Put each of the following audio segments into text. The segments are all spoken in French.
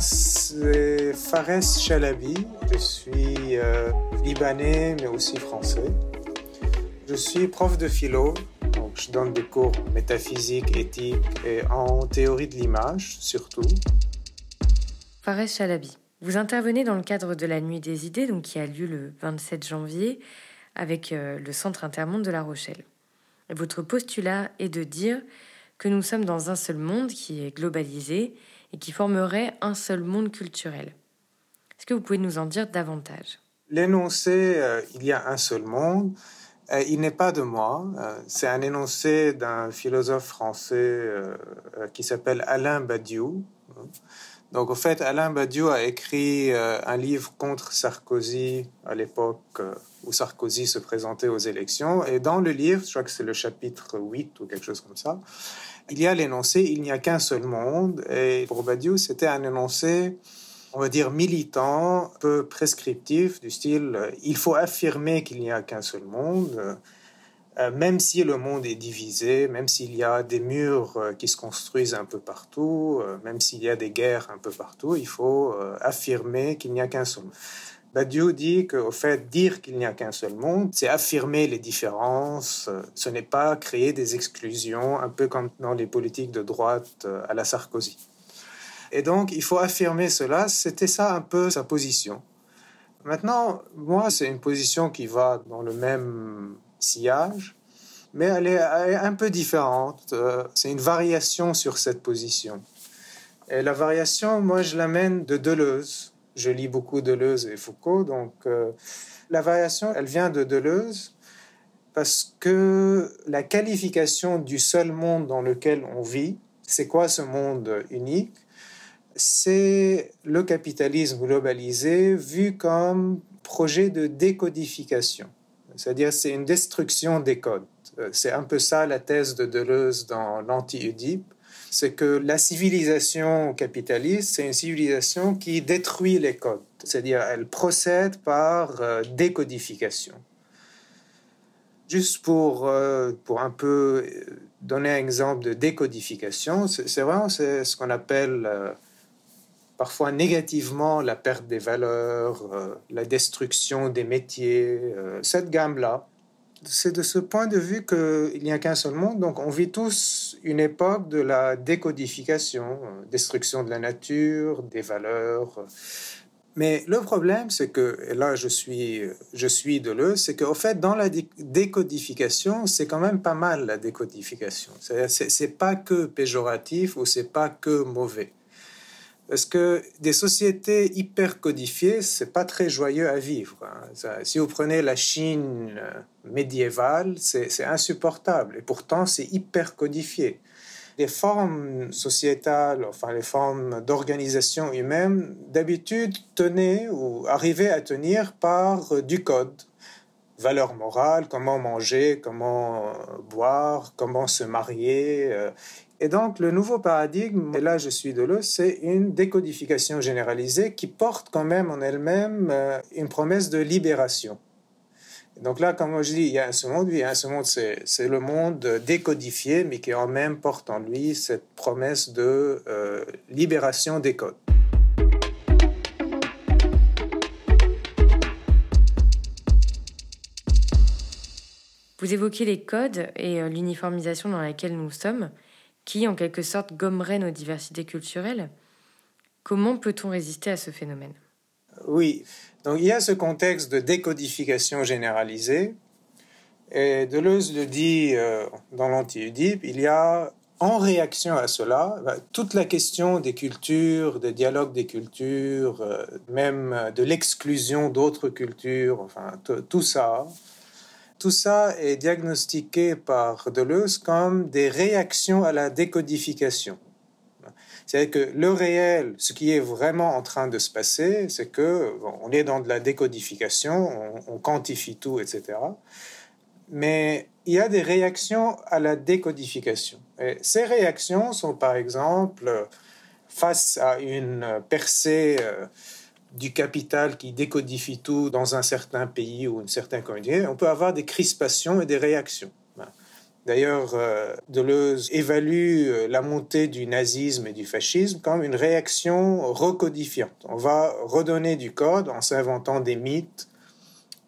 c'est Fares Chalabi. Je suis euh, libanais, mais aussi français. Je suis prof de philo, donc je donne des cours en métaphysique, éthique et en théorie de l'image, surtout. Fares Chalabi, vous intervenez dans le cadre de la Nuit des idées, donc qui a lieu le 27 janvier, avec euh, le Centre Intermonde de La Rochelle. Votre postulat est de dire que nous sommes dans un seul monde qui est globalisé et qui formerait un seul monde culturel. Est-ce que vous pouvez nous en dire davantage? L'énoncé euh, Il y a un seul monde, euh, il n'est pas de moi, euh, c'est un énoncé d'un philosophe français qui s'appelle Alain Badiou. Donc, au fait, Alain Badiou a écrit un livre contre Sarkozy à l'époque où Sarkozy se présentait aux élections. Et dans le livre, je crois que c'est le chapitre 8 ou quelque chose comme ça, il y a l'énoncé Il n'y a qu'un seul monde. Et pour Badiou, c'était un énoncé, on va dire, militant, peu prescriptif, du style Il faut affirmer qu'il n'y a qu'un seul monde. Euh, même si le monde est divisé, même s'il y a des murs euh, qui se construisent un peu partout, euh, même s'il y a des guerres un peu partout, il faut affirmer qu'il n'y a qu'un seul monde. Badiou dit qu'au fait, dire qu'il n'y a qu'un seul monde, c'est affirmer les différences, ce n'est pas créer des exclusions, un peu comme dans les politiques de droite euh, à la Sarkozy. Et donc, il faut affirmer cela, c'était ça un peu sa position. Maintenant, moi, c'est une position qui va dans le même sillage, mais elle est un peu différente. Euh, c'est une variation sur cette position. Et la variation, moi, je l'amène de Deleuze je lis beaucoup Deleuze et Foucault, donc euh, la variation, elle vient de Deleuze parce que la qualification du seul monde dans lequel on vit, c'est quoi ce monde unique? C'est le capitalisme globalisé vu comme projet de décodification, c'est-à-dire c'est une destruction des codes. Euh, c'est un peu ça la thèse de Deleuze dans l'anti-Oedipe c'est que la civilisation capitaliste, c'est une civilisation qui détruit les codes, c'est-à-dire elle procède par euh, décodification. Juste pour, euh, pour un peu euh, donner un exemple de décodification, c'est vraiment ce qu'on appelle parfois négativement la perte des valeurs, la destruction des métiers, cette gamme-là c'est de ce point de vue qu'il n'y a qu'un seul monde. Donc, on vit tous une époque de la décodification, euh, destruction de la nature, des valeurs. Mais le problème, c'est que, et là je suis, je suis de c'est qu'au fait, dans la décodification, c'est quand même pas mal la décodification. C'est pas que péjoratif ou c'est pas que mauvais. Parce que des sociétés hyper codifiées, c'est pas très joyeux à vivre. Hein. si vous prenez la Chine euh, médiévale, c'est insupportable. Et pourtant, c'est hyper codifié. Les formes sociétales, enfin les formes d'organisation humaine, d'habitude tenaient ou arrivaient à tenir par euh, du code. Valeurs morales, comment manger, comment euh, boire, comment se marier. Et donc, le nouveau paradigme, et là je suis de l'eau, c'est une décodification généralisée qui porte quand même en elle-même euh, une promesse de libération. donc là, comme je dis, il y a un ce monde, oui, un ce monde, c'est le monde décodifié, mais qui en même porte en lui cette promesse de euh, libération des codes. Vous évoquez les codes et euh, l'uniformisation dans laquelle nous sommes qui, en quelque sorte, gommerait nos diversités culturelles. Comment peut-on résister à ce phénomène? Oui, donc il y a ce contexte de décodification généralisée. Et Deleuze le dit euh, dans l'anti-Oedipe, il y a en réaction à cela, bah, toute la question des cultures, des dialogues des cultures, euh, même de l'exclusion d'autres cultures, enfin tout ça, tout ça est diagnostiqué par Deleuze comme des réactions à la décodification. C'est-à-dire que le réel, ce qui est vraiment en train de se passer, c'est que on est dans de la décodification, on, quantifie tout, etc. Mais il y a des réactions à la décodification. Et ces réactions sont par exemple face à une percée euh, du capital qui décodifie tout dans un certain pays ou une certaine communauté, on peut avoir des crispations et des réactions. D'ailleurs, euh, Deleuze évalue euh, la montée du nazisme et du fascisme comme une réaction recodifiante. On va redonner du code en s'inventant des mythes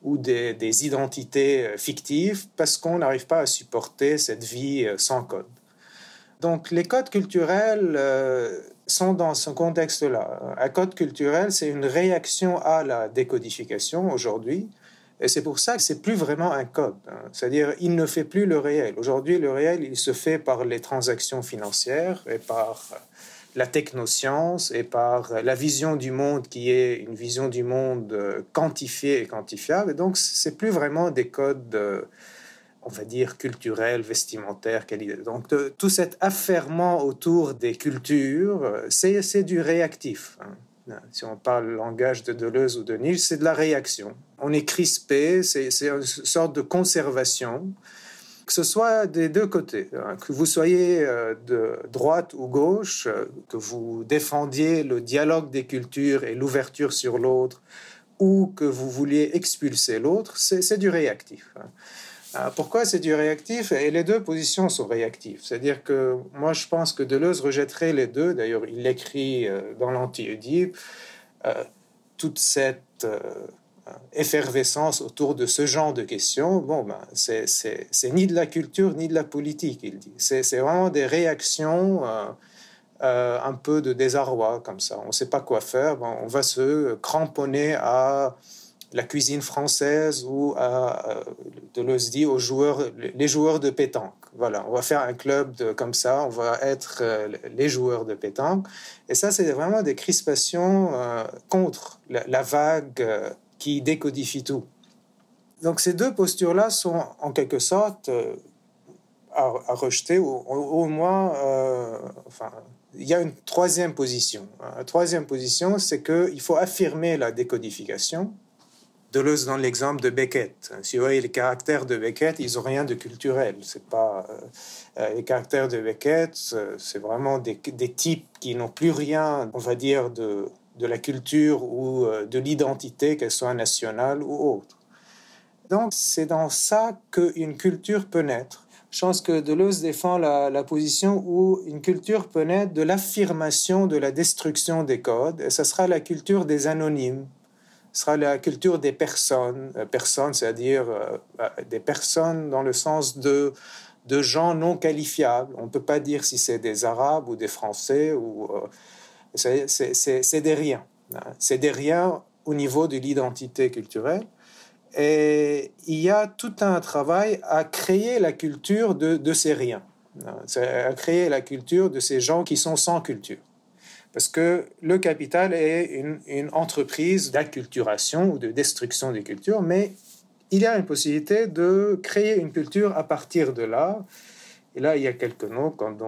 ou des, identités euh, fictives parce qu'on n'arrive pas à supporter cette vie sans code. Donc les codes culturels sont dans ce contexte-là. Un code culturel, c'est une réaction à la décodification aujourd'hui et c'est pour ça que c'est plus vraiment un code. Hein. C'est-à-dire, il ne fait plus le réel. Aujourd'hui, le réel, il se fait par les transactions financières et par la technoscience et par la vision du monde qui est une vision du monde euh, quantifiée et quantifiable. Et donc, c'est plus vraiment des codes, euh, on va dire, culturels, vestimentaires, qualité. Donc, tout cet affairement autour des cultures, c'est du réactif. Hein. Si on parle le langage de Deleuze ou de Nietzsche, c'est de la réaction. On est crispé, c'est une sorte de conservation, que ce soit des deux côtés, hein. que vous soyez euh, de droite ou gauche, euh, que vous défendiez le dialogue des cultures et l'ouverture sur l'autre, ou que vous vouliez expulser l'autre, c'est du réactif. Hein. Euh, pourquoi c'est du réactif Et les deux positions sont réactives? C'est-à-dire que moi, je pense que Deleuze rejetterait les deux. D'ailleurs, il l'écrit euh, dans l'Anti-Oedipe. Euh, toute cette effervescence autour de ce genre de questions, bon, ben, c'est ni de la culture ni de la politique, il dit. C'est vraiment des réactions. un peu de désarroi comme ça. On ne sait pas quoi faire. on va se cramponner à la cuisine française ou à, euh, Deleuze dit aux joueurs, les joueurs de pétanque. Voilà, on va faire un club de, comme ça, on va être euh, les joueurs de pétanque. Et ça, c'est vraiment des crispations euh, contre la, vague qui décodifie tout. Donc ces deux postures-là sont en quelque sorte à, rejeter, ou au, moins, enfin, il y a une troisième position. La troisième position, c'est qu'il faut affirmer la décodification Deleuze donne l'exemple de Beckett. Si vous voyez les caractères de Beckett, ils n'ont rien de culturel. C'est pas euh, euh, les caractères de Beckett, c'est vraiment des, types qui n'ont plus rien, on va dire, de, de la culture ou euh, de l'identité, qu'elle soit nationale ou autre. Donc c'est dans ça qu'une culture peut naître. Je pense que Deleuze défend la, la, position où une culture peut naître de l'affirmation de la destruction des codes, et ce sera la culture des anonymes sera la culture des personnes, euh, personnes, c'est-à-dire euh, euh, des personnes dans le sens de, de gens non qualifiables. On ne peut pas dire si c'est des Arabes ou des Français, ou c'est des riens. Hein. C'est des riens au niveau de l'identité culturelle. Et il y a tout un travail à créer la culture de, de ces riens, hein. à créer la culture de ces gens qui sont sans culture. Parce que le capital est une, entreprise d'acculturation ou de destruction des cultures, mais il y a une possibilité de créer une culture à partir de là. Et là, il y a quelques noms, comme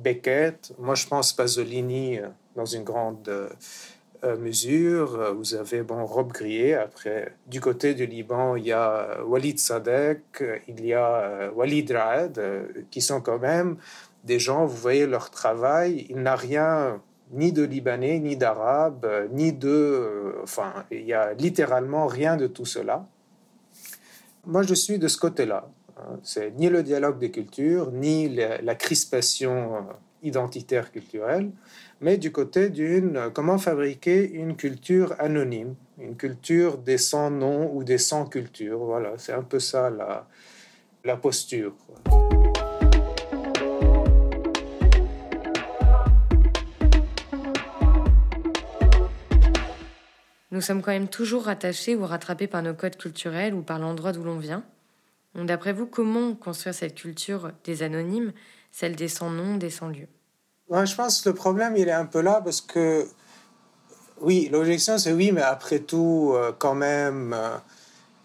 Beckett, moi je pense Pasolini euh, dans une grande euh, mesure. Vous avez bon, Rob Grier. Après, du côté du Liban, il y a Walid Sadek, il y a Walid Raed, qui sont quand même des gens, vous voyez leur travail, il n'a rien ni de Libanais, ni d'Arabes, euh, ni de... Euh, enfin, il y a littéralement rien de tout cela. Moi, je suis de ce côté-là. Hein. C'est ni le dialogue des cultures, ni la, crispation euh, identitaire culturelle, mais du côté d'une comment fabriquer une culture anonyme, une culture des sans noms ou des sans cultures. Voilà, c'est un peu ça la, la posture. Nous sommes quand même toujours rattachés ou rattrapés par nos codes culturels ou par l'endroit d'où l'on vient. D'après vous, comment construire cette culture des anonymes, celle des sans-nom, des sans-lieu Je pense que le problème, il est un peu là parce que, oui, l'objection, c'est oui, mais après tout, euh, quand même, euh,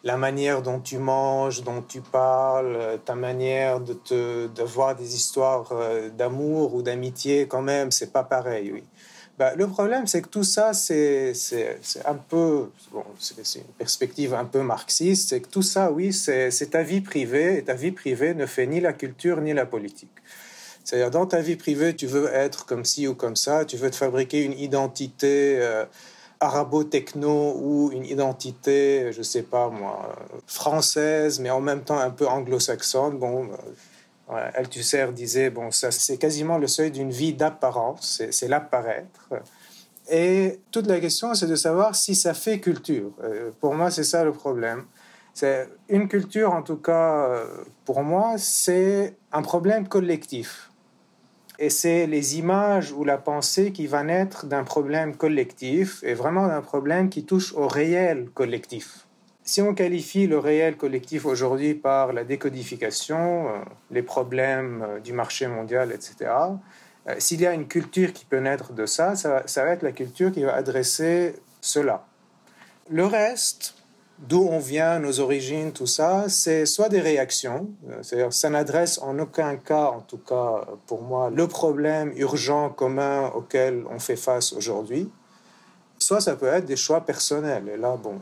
la manière dont tu manges, dont tu parles, euh, ta manière de, te, de voir des histoires d'amour ou d'amitié, quand même, c'est pas pareil, oui. Bah, le problème, c'est que tout ça, c'est un peu, bon, c'est une perspective un peu marxiste, c'est que tout ça, oui, c'est ta vie privée, et ta vie privée ne fait ni la culture ni la politique. C'est-à-dire, dans ta vie privée, tu veux être comme ci ou comme ça, tu veux te fabriquer une identité euh, arabo-techno ou une identité, je sais pas moi, française, mais en même temps un peu anglo-saxonne. Bon, Althusser disait, bon, ça c'est quasiment le seuil d'une vie d'apparence, c'est l'apparaître. Et toute la question, c'est de savoir si ça fait culture. Euh, pour moi, c'est ça le problème. C'est une culture, en tout cas, euh, pour moi, c'est un problème collectif. Et c'est les images ou la pensée qui va naître d'un problème collectif et vraiment d'un problème qui touche au réel collectif. Si on qualifie le réel collectif aujourd'hui par la décodification, euh, les problèmes du marché mondial, etc., euh, s'il y a une culture qui peut naître de ça, ça, va être la culture qui va adresser cela. Le reste, d'où on vient, nos origines, tout ça, c'est soit des réactions, euh, c'est-à-dire ça n'adresse en aucun cas, en tout cas pour moi, le problème urgent commun auquel on fait face aujourd'hui, soit ça peut être des choix personnels. Et là, bon,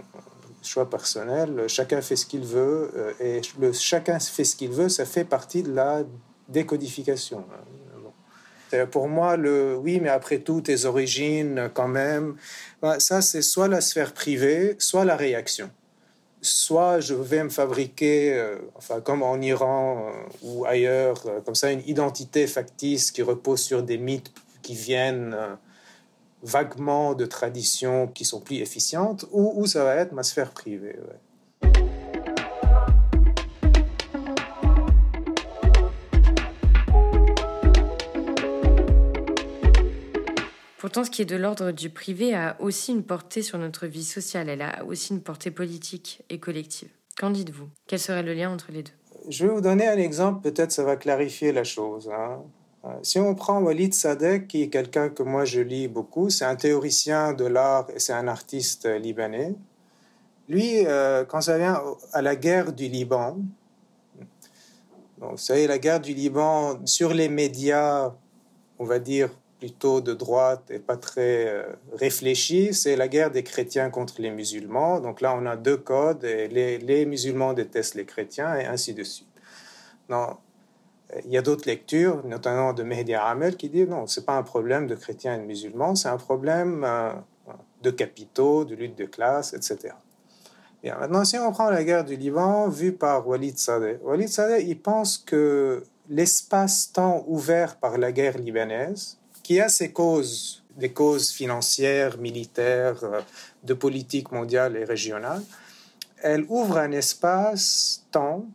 choix personnels, chacun fait ce qu'il veut, euh, et le chacun fait ce qu'il veut, ça fait partie de la décodification. Pour moi, le oui, mais après tout, tes origines, quand même, ben, ça, c'est soit la sphère privée, soit la réaction. Soit je vais me fabriquer, euh, enfin, comme en Iran euh, ou ailleurs, euh, comme ça, une identité factice qui repose sur des mythes qui viennent vaguement de traditions qui sont plus efficientes, ou, ou ça va être ma sphère privée. Pourtant, ce qui est de l'ordre du privé a aussi une portée sur notre vie sociale, elle a aussi une portée politique et collective. Qu'en dites-vous? Quel serait le lien entre les deux? Je vais vous donner un exemple, peut-être ça va clarifier la chose. Hein. Euh, si on prend Walid Sadek, qui est quelqu'un que moi je lis beaucoup, c'est un théoricien de l'art et c'est un artiste libanais. Lui, euh, quand ça vient à la guerre du Liban, vous savez, la guerre du Liban sur les médias, on va dire plutôt de droite et pas très euh, réfléchi, c'est la guerre des chrétiens contre les musulmans. Donc là, on a deux codes, et les, musulmans détestent les chrétiens et ainsi de suite. Il y a d'autres lectures, notamment de Mehdi Amel, qui dit non, c'est pas un problème de chrétiens et de musulmans, c'est un problème euh, de capitaux, de lutte de classe, etc. Bien, maintenant, si on prend la guerre du Liban, vue par Walid Sadeh, Walid Sadeh, il pense que l'espace-temps ouvert par la guerre libanaise, qui a ses causes, des causes financières, militaires, euh, de politique mondiale et régionale, elle ouvre un espace-temps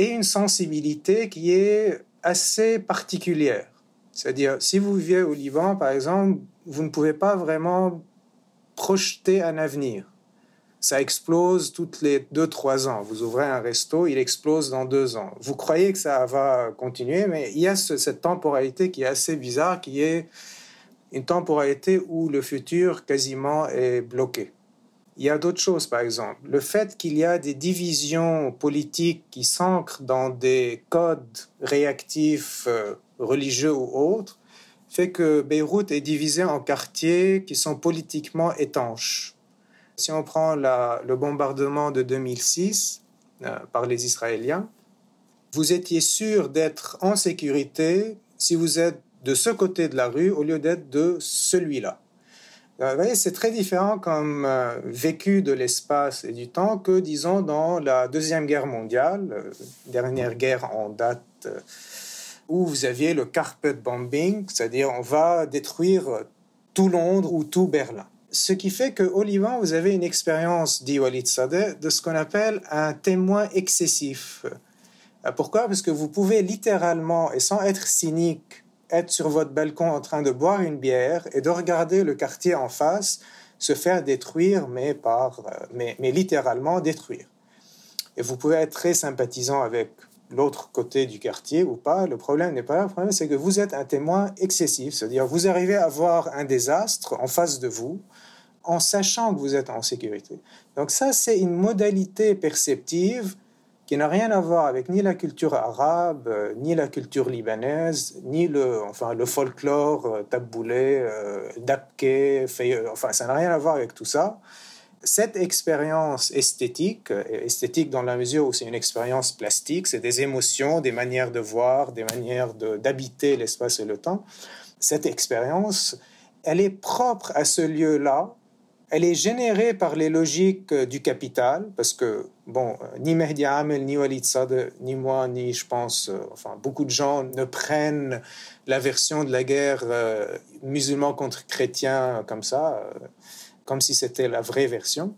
et une sensibilité qui est assez particulière. C'est-à-dire, si vous vivez au Liban, par exemple, vous ne pouvez pas vraiment projeter un avenir. Ça explose toutes les deux, trois ans. Vous ouvrez un resto, il explose dans deux ans. Vous croyez que ça va continuer, mais il y a cette temporalité qui est assez bizarre, qui est une temporalité où le futur quasiment est bloqué. Il y a d'autres choses, par exemple. Le fait qu'il y a des divisions politiques qui s'ancrent dans des codes réactifs euh, religieux ou autres fait que Beyrouth est divisée en quartiers qui sont politiquement étanches. Si on prend le bombardement de 2006 euh, par les Israéliens, vous étiez sûr d'être en sécurité si vous êtes de ce côté de la rue au lieu d'être de celui-là. Euh, vous voyez, c'est très différent comme euh, vécu de l'espace et du temps que, disons, dans la Deuxième Guerre mondiale, dernière guerre en date, où vous aviez le carpet bombing, c'est-à-dire on va détruire tout Londres ou tout Berlin. Ce qui fait qu'au Liban, vous avez une expérience, dit Walid Sadeh, de ce qu'on appelle un témoin excessif. Euh, pourquoi? Parce que vous pouvez littéralement, et sans être cynique, être sur votre balcon en train de boire une bière et de regarder le quartier en face se faire détruire, mais, par, euh, mais, littéralement détruire. Et vous pouvez être très sympathisant avec l'autre côté du quartier ou pas. Le problème n'est pas là. Le problème, c'est que vous êtes un témoin excessif. C'est-à-dire, vous arrivez à voir un désastre en face de vous en sachant que vous êtes en sécurité. Donc ça, c'est une modalité perceptive qui n'a rien à voir avec ni la culture arabe, euh, ni la culture libanaise, ni le, enfin, le folklore euh, taboulé, euh, dabke, enfin, ça n'a rien à voir avec tout ça. Cette expérience esthétique, esthétique dans la mesure où c'est une expérience plastique, c'est des émotions, des manières de voir, des manières d'habiter l'espace et le temps, cette expérience, elle est propre à ce lieu-là elle est générée par les logiques du capital, parce que, bon, ni Mehdi Amel, ni Walid Sade, ni moi, ni, je pense, enfin, beaucoup de gens ne prennent la version de la guerre musulman contre chrétien comme ça, comme si c'était la vraie version.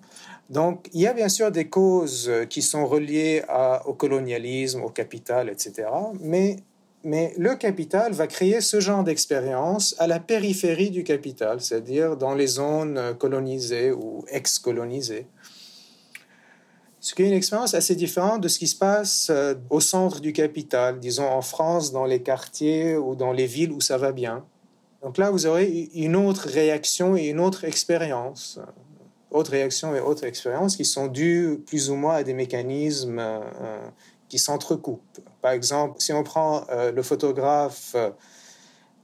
Donc, il y a bien sûr des causes qui sont reliées au colonialisme, au capital, etc. Mais, mais le capital va créer ce genre d'expérience à la périphérie du capital, c'est-à-dire dans les zones colonisées ou ex-colonisées. Ce qui est une expérience assez différente de ce qui se passe euh, au centre du capital, disons en France, dans les quartiers ou dans les villes où ça va bien. Donc là, vous aurez une autre réaction et une autre expérience autres réactions et autres expériences qui sont dues plus ou moins à des mécanismes euh, qui s'entrecoupent. Par exemple, si on prend euh, le photographe euh,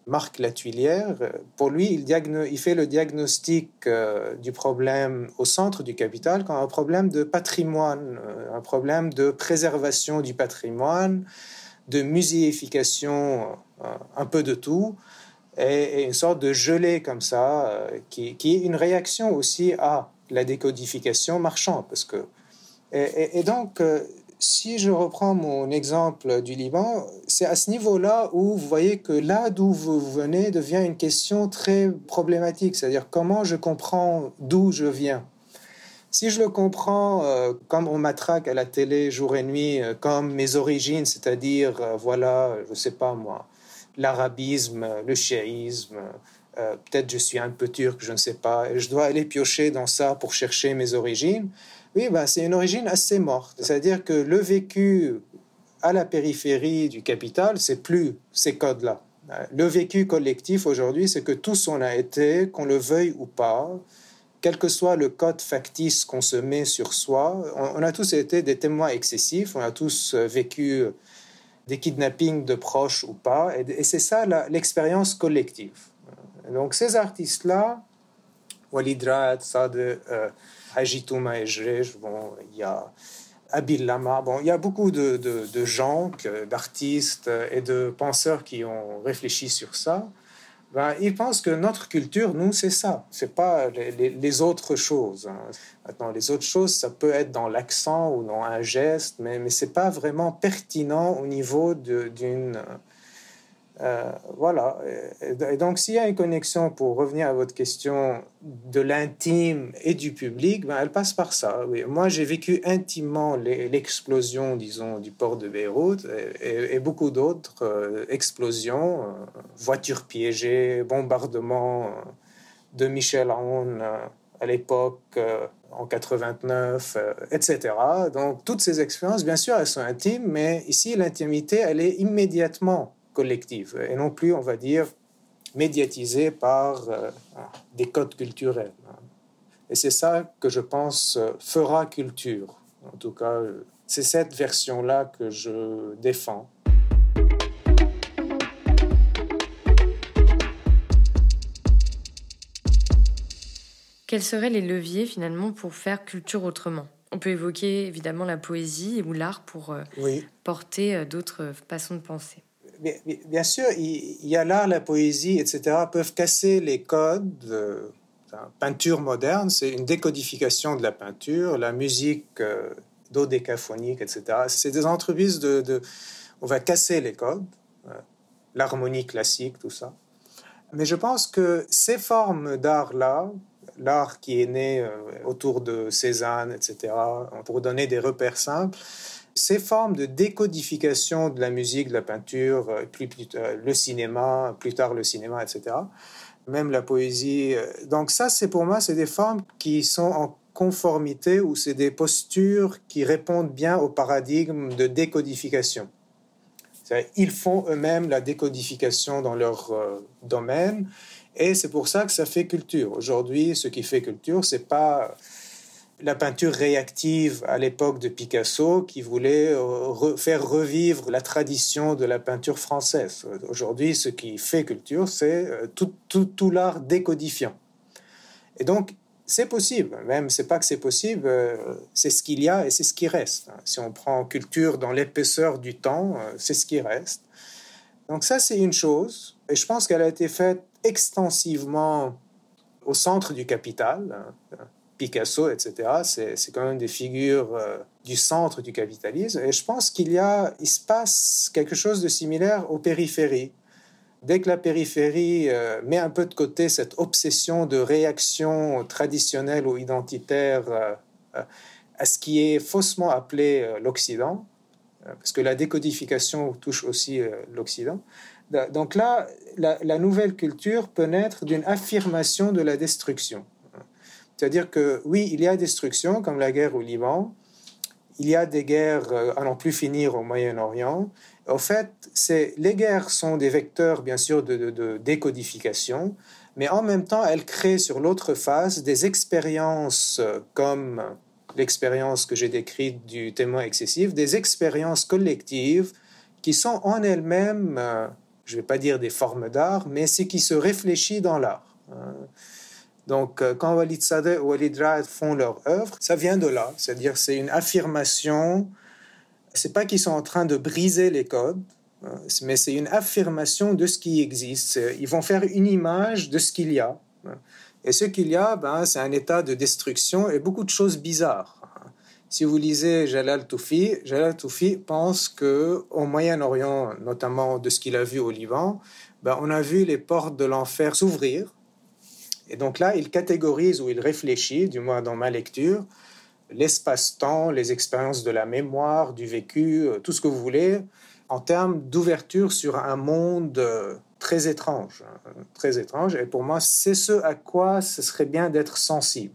Marc Latuilière, pour lui, il, fait le diagnostic du problème au centre du capital comme un problème de patrimoine, un problème de préservation du patrimoine, de muséification, un peu de tout, et, une sorte de gelée comme ça, qui, est une réaction aussi à la décodification marchande. Parce que, et, donc, euh, si je reprends mon exemple du Liban, c'est à ce niveau-là où vous voyez que là d'où vous venez devient une question très problématique, c'est-à-dire comment je comprends d'où je viens. Si je le comprends euh, comme on m'attraque à la télé jour et nuit, euh, comme mes origines, c'est-à-dire, voilà, je ne sais pas moi, l'arabisme, le chiisme, euh, peut-être je suis un peu turc, je ne sais pas, et je dois aller piocher dans ça pour chercher mes origines. Oui, ben, c'est une origine assez morte. C'est-à-dire que le vécu à la périphérie du capital, c'est plus ces codes-là. Le vécu collectif aujourd'hui, c'est que tous on a été, qu'on le veuille ou pas, quel que soit le code factice qu'on se met sur soi, on, a tous été des témoins excessifs, on a tous euh, vécu des kidnappings de proches ou pas, et, c'est ça l'expérience collective. Donc ces artistes-là, Walid Raad, Sade, euh, Haji bon, il y a Abil Lama, bon, il y a beaucoup de, de, gens, d'artistes et de penseurs qui ont réfléchi sur ça. Ben, ils pensent que notre culture, nous, c'est ça. C'est pas les, autres choses. Hein. Maintenant, les autres choses, ça peut être dans l'accent ou dans un geste, mais, mais c'est pas vraiment pertinent au niveau d'une euh, voilà. Et donc, s'il y a une connexion, pour revenir à votre question, de l'intime et du public, ben, elle passe par ça. Oui. Moi, j'ai vécu intimement l'explosion, disons, du port de Beyrouth et, beaucoup d'autres euh, explosions, euh, voitures piégées, bombardements de Michel Aoun à l'époque, en 89, etc. Donc, toutes ces expériences, bien sûr, elles sont intimes, mais ici, l'intimité, elle est immédiatement collective et non plus, on va dire, médiatisée par euh, des codes culturels. Et c'est ça que je pense fera culture. En tout cas, c'est cette version-là que je défends. Quels seraient les leviers finalement pour faire culture autrement? On peut évoquer évidemment la poésie ou l'art pour euh, porter euh, d'autres façons de penser bien sûr, il y a là la poésie, etc., peuvent casser les codes. De, peinture moderne, c'est une décodification de la peinture, la musique euh, dodécaphonique, etc. C'est des entreprises de, On va casser les codes, euh, l'harmonie classique, tout ça. Mais je pense que ces formes d'art-là, l'art qui est né euh, autour de Cézanne, etc., pour donner des repères simples, ces formes de décodification de la musique, de la peinture, euh, plus, euh, le cinéma, plus tard le cinéma, etc., même la poésie. Euh, donc ça, c'est pour moi, c'est des formes qui sont en conformité ou c'est des postures qui répondent bien au paradigme de décodification. Ils font eux-mêmes la décodification dans leur domaine et c'est pour ça que ça fait culture. Aujourd'hui, ce qui fait culture, c'est pas la peinture réactive à l'époque de Picasso qui voulait euh, faire revivre la tradition de la peinture française. Aujourd'hui, ce qui fait culture, c'est euh, tout, tout, l'art décodifiant. Et donc, c'est possible, même c'est pas que c'est possible, euh, c'est ce qu'il y a et c'est ce qui reste. Si on prend culture dans l'épaisseur du temps, c'est ce qui reste. Donc ça, c'est une chose, et je pense qu'elle a été faite extensivement au centre du capital. Picasso, etc. C'est quand même des figures euh, du centre du capitalisme. Et je pense qu'il y a, il se passe quelque chose de similaire aux périphéries. Dès que la périphérie euh, met un peu de côté cette obsession de réaction traditionnelle ou identitaire euh, à ce qui est faussement appelé l'Occident, parce que la décodification touche aussi l'Occident. Donc là, la nouvelle culture peut naître d'une affirmation de la destruction. C'est-à-dire que oui, il y a destruction, comme la guerre au Liban, il y a des guerres euh, à n'en plus finir au Moyen-Orient. Au fait, les guerres sont des vecteurs, bien sûr, de, décodification, mais en même temps, elles créent sur l'autre face des expériences euh, comme l'expérience que j'ai décrite du témoin excessif, des expériences collectives qui sont en elles-mêmes, euh, je ne vais pas dire des formes d'art, mais ce qui se réfléchit dans l'art. Donc, euh, quand Walid Sadeh ou Walid Ra'ad font leur œuvre, ça vient de là. C'est-à-dire, c'est une affirmation. C'est pas qu'ils sont en train de briser les codes, hein, mais c'est une affirmation de ce qui existe. Ils vont faire une image de ce qu'il y a. Hein. Et ce qu'il y a, ben, c'est un état de destruction et beaucoup de choses bizarres. Hein. Si vous lisez Jalal Toufi, Jalal Toufi pense que au Moyen-Orient, notamment de ce qu'il a vu au Liban, ben, on a vu les portes de l'enfer s'ouvrir et donc là, il catégorise ou il réfléchit, du moins dans ma lecture, l'espace-temps, les expériences de la mémoire, du vécu, euh, tout ce que vous voulez, en termes d'ouverture sur un monde euh, très étrange, hein, très étrange. Et pour moi, c'est ce à quoi ce serait bien d'être sensible.